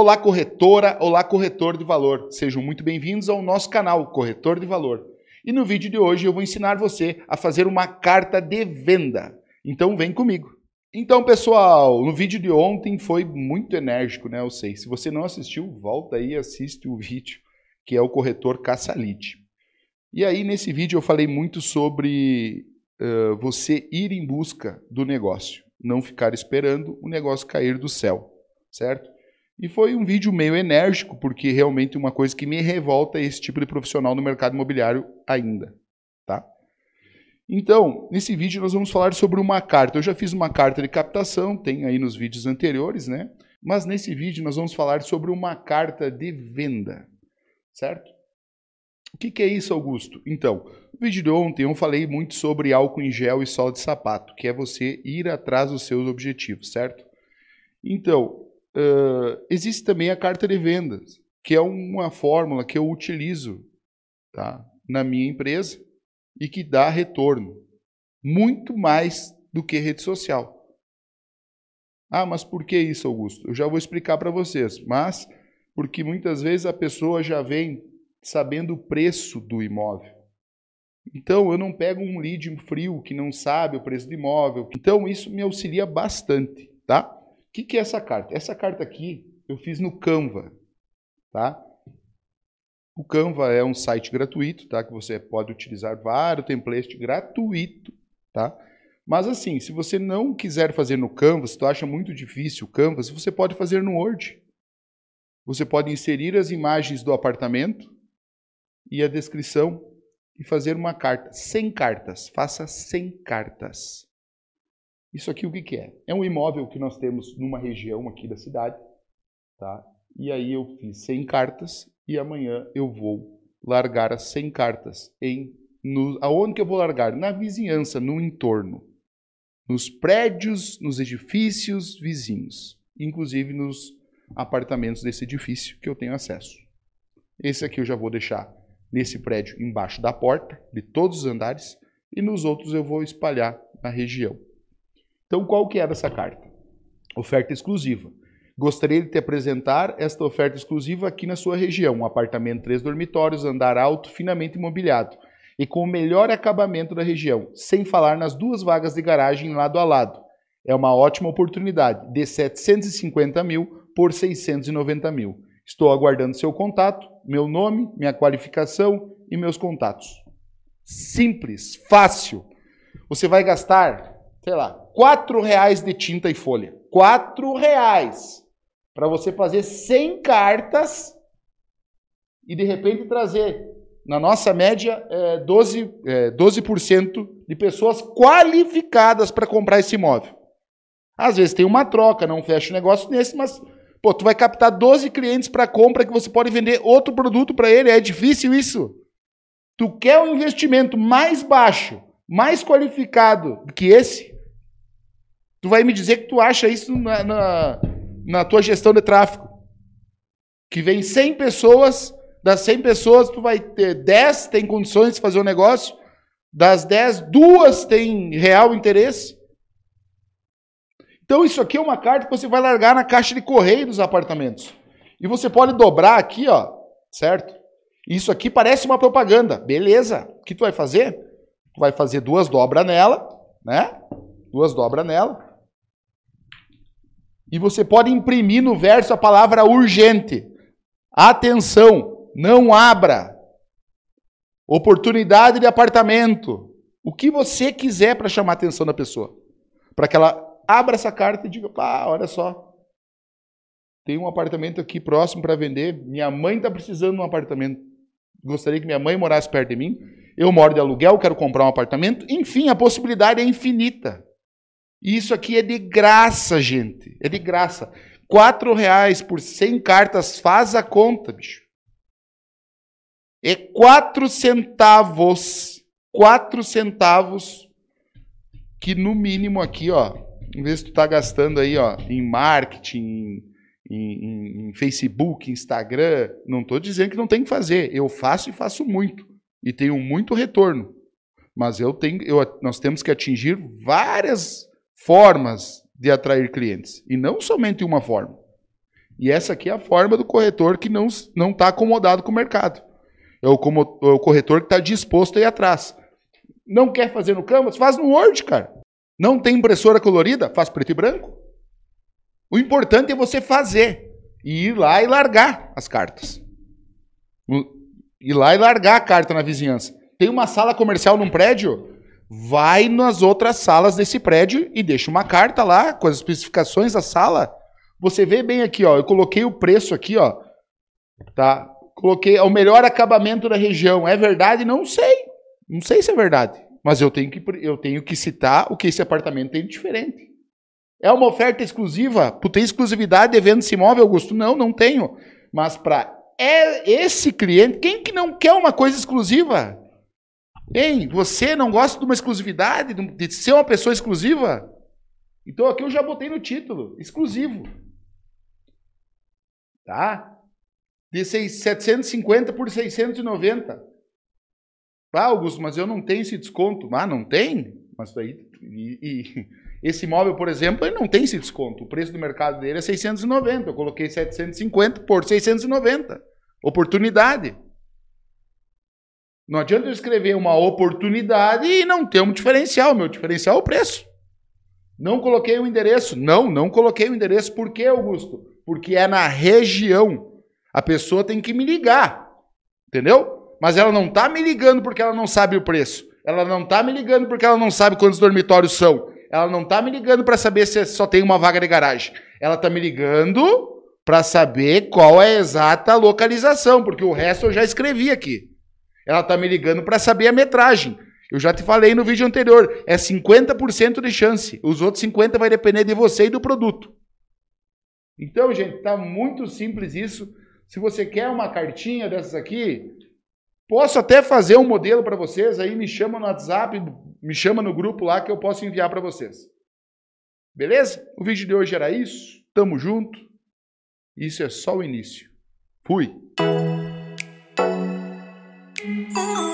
Olá, corretora, olá, corretor de valor. Sejam muito bem-vindos ao nosso canal Corretor de Valor. E no vídeo de hoje eu vou ensinar você a fazer uma carta de venda. Então vem comigo. Então, pessoal, no vídeo de ontem foi muito enérgico, né? Eu sei. Se você não assistiu, volta aí e assiste o vídeo, que é o corretor caça-lead. E aí, nesse vídeo, eu falei muito sobre uh, você ir em busca do negócio, não ficar esperando o negócio cair do céu, certo? E foi um vídeo meio enérgico, porque realmente uma coisa que me revolta é esse tipo de profissional no mercado imobiliário ainda, tá? Então, nesse vídeo nós vamos falar sobre uma carta. Eu já fiz uma carta de captação, tem aí nos vídeos anteriores, né? Mas nesse vídeo nós vamos falar sobre uma carta de venda, certo? O que, que, é isso, Augusto? Então, no vídeo de ontem eu falei muito sobre álcool em gel e sola de sapato, que é você ir atrás dos seus objetivos, certo? Então, uh, existe também a carta de vendas, que é uma fórmula que eu utilizo tá, na minha empresa e que dá retorno, muito mais do que rede social. Ah, mas por que isso, Augusto? Eu já vou explicar para vocês, mas porque muitas vezes a pessoa já vem sabendo o preço do imóvel. Então, eu não pego um lead frio que não sabe o preço do imóvel. Então, isso me auxilia bastante, tá? O que, que é essa carta? Essa carta aqui eu fiz no Canva, tá? O Canva é um site gratuito, tá? Que você pode utilizar vários templates gratuito, tá? Mas assim, se você não quiser fazer no Canva, se tu acha muito difícil o Canvas, você pode fazer no Word. Você pode inserir as imagens do apartamento, e a descrição e fazer uma carta. 100 cartas. Faça 100 cartas. Isso aqui o que, que é? É um imóvel que nós temos numa região aqui da cidade. Tá? E aí eu fiz 100 cartas e amanhã eu vou largar as 100 cartas em no, aonde que eu vou largar? Na vizinhança, no entorno. Nos prédios, nos edifícios vizinhos. Inclusive nos apartamentos desse edifício que eu tenho acesso. Esse aqui eu já vou deixar nesse prédio embaixo da porta, de todos os andares, e nos outros eu vou espalhar na região. Então, qual que era essa carta? Oferta exclusiva. Gostaria de te apresentar esta oferta exclusiva aqui na sua região. Um apartamento, três dormitórios, andar alto, finamente imobiliado e com o melhor acabamento da região, sem falar nas duas vagas de garagem lado a lado. É uma ótima oportunidade, de 750 mil por 690 mil. Estou aguardando seu contato, meu nome, minha qualificação e meus contatos. Simples, fácil. Você vai gastar, sei lá, quatro reais de tinta e folha. Quatro reais para você fazer 100 cartas e de repente trazer, na nossa média, é, 12, é, 12% de pessoas qualificadas para comprar esse imóvel. Às vezes tem uma troca, não fecha o negócio nesse, mas Pô, tu vai captar 12 clientes para compra que você pode vender outro produto para ele. É difícil isso. Tu quer um investimento mais baixo, mais qualificado do que esse? Tu vai me dizer que tu acha isso na, na, na tua gestão de tráfego. Que vem 100 pessoas, das 100 pessoas tu vai ter 10 tem condições de fazer o um negócio, das 10, duas têm real interesse. Então isso aqui é uma carta que você vai largar na caixa de correio dos apartamentos. E você pode dobrar aqui, ó, certo? Isso aqui parece uma propaganda. Beleza. O que tu vai fazer? Tu vai fazer duas dobras nela, né? Duas dobras nela. E você pode imprimir no verso a palavra urgente. Atenção, não abra. Oportunidade de apartamento. O que você quiser para chamar a atenção da pessoa. Para que ela abra essa carta e diga: pá, olha só, tem um apartamento aqui próximo para vender. Minha mãe está precisando de um apartamento. Gostaria que minha mãe morasse perto de mim. Eu moro de aluguel, quero comprar um apartamento. Enfim, a possibilidade é infinita. Isso aqui é de graça, gente. É de graça. Quatro reais por 100 cartas, faz a conta, bicho. É quatro centavos. Quatro centavos que no mínimo aqui, ó, em vez de tu tá gastando aí, ó, em marketing, em, em, em Facebook, Instagram, não estou dizendo que não tem que fazer. Eu faço e faço muito. E tenho muito retorno. Mas eu tenho, eu, nós temos que atingir várias formas de atrair clientes. E não somente uma forma. E essa aqui é a forma do corretor que não está acomodado com o mercado. É o, como, é o corretor que está disposto a ir atrás. Não quer fazer no Canvas? Faz no Word, cara. Não tem impressora colorida? Faz preto e branco. O importante é você fazer. E ir lá e largar as cartas. Ir lá e largar a carta na vizinhança. Tem uma sala comercial num prédio? Vai nas outras salas desse prédio e deixa uma carta lá com as especificações da sala. Você vê bem aqui, ó. Eu coloquei o preço aqui, ó. Tá? Coloquei o melhor acabamento da região. É verdade? Não sei. Não sei se é verdade. Mas eu tenho que, eu tenho que citar o que esse apartamento tem de diferente. É uma oferta exclusiva? Tu tem exclusividade de venda esse imóvel, Augusto? Não, não tenho. Mas para é esse cliente, quem que não quer uma coisa exclusiva? Hein? Você não gosta de uma exclusividade, de ser uma pessoa exclusiva? Então aqui eu já botei no título, exclusivo. Tá? De 750 por 690. Ah, Augusto, mas eu não tenho esse desconto. Ah, não tem? Mas aí. E, e, esse imóvel, por exemplo, ele não tem esse desconto. O preço do mercado dele é 690. Eu coloquei 750 por 690. Oportunidade. Não adianta eu escrever uma oportunidade e não ter um diferencial. Meu diferencial é o preço. Não coloquei o endereço. Não, não coloquei o endereço. Por quê, Augusto? Porque é na região. A pessoa tem que me ligar. Entendeu? Mas ela não está me ligando porque ela não sabe o preço. Ela não está me ligando porque ela não sabe quantos dormitórios são. Ela não está me ligando para saber se só tem uma vaga de garagem. Ela está me ligando para saber qual é a exata localização, porque o resto eu já escrevi aqui. Ela está me ligando para saber a metragem. Eu já te falei no vídeo anterior, é 50% de chance. Os outros 50 vai depender de você e do produto. Então, gente, tá muito simples isso. Se você quer uma cartinha dessas aqui, posso até fazer um modelo para vocês, aí me chama no WhatsApp, me chama no grupo lá que eu posso enviar para vocês. Beleza? O vídeo de hoje era isso. Tamo junto. Isso é só o início. Fui. Oh.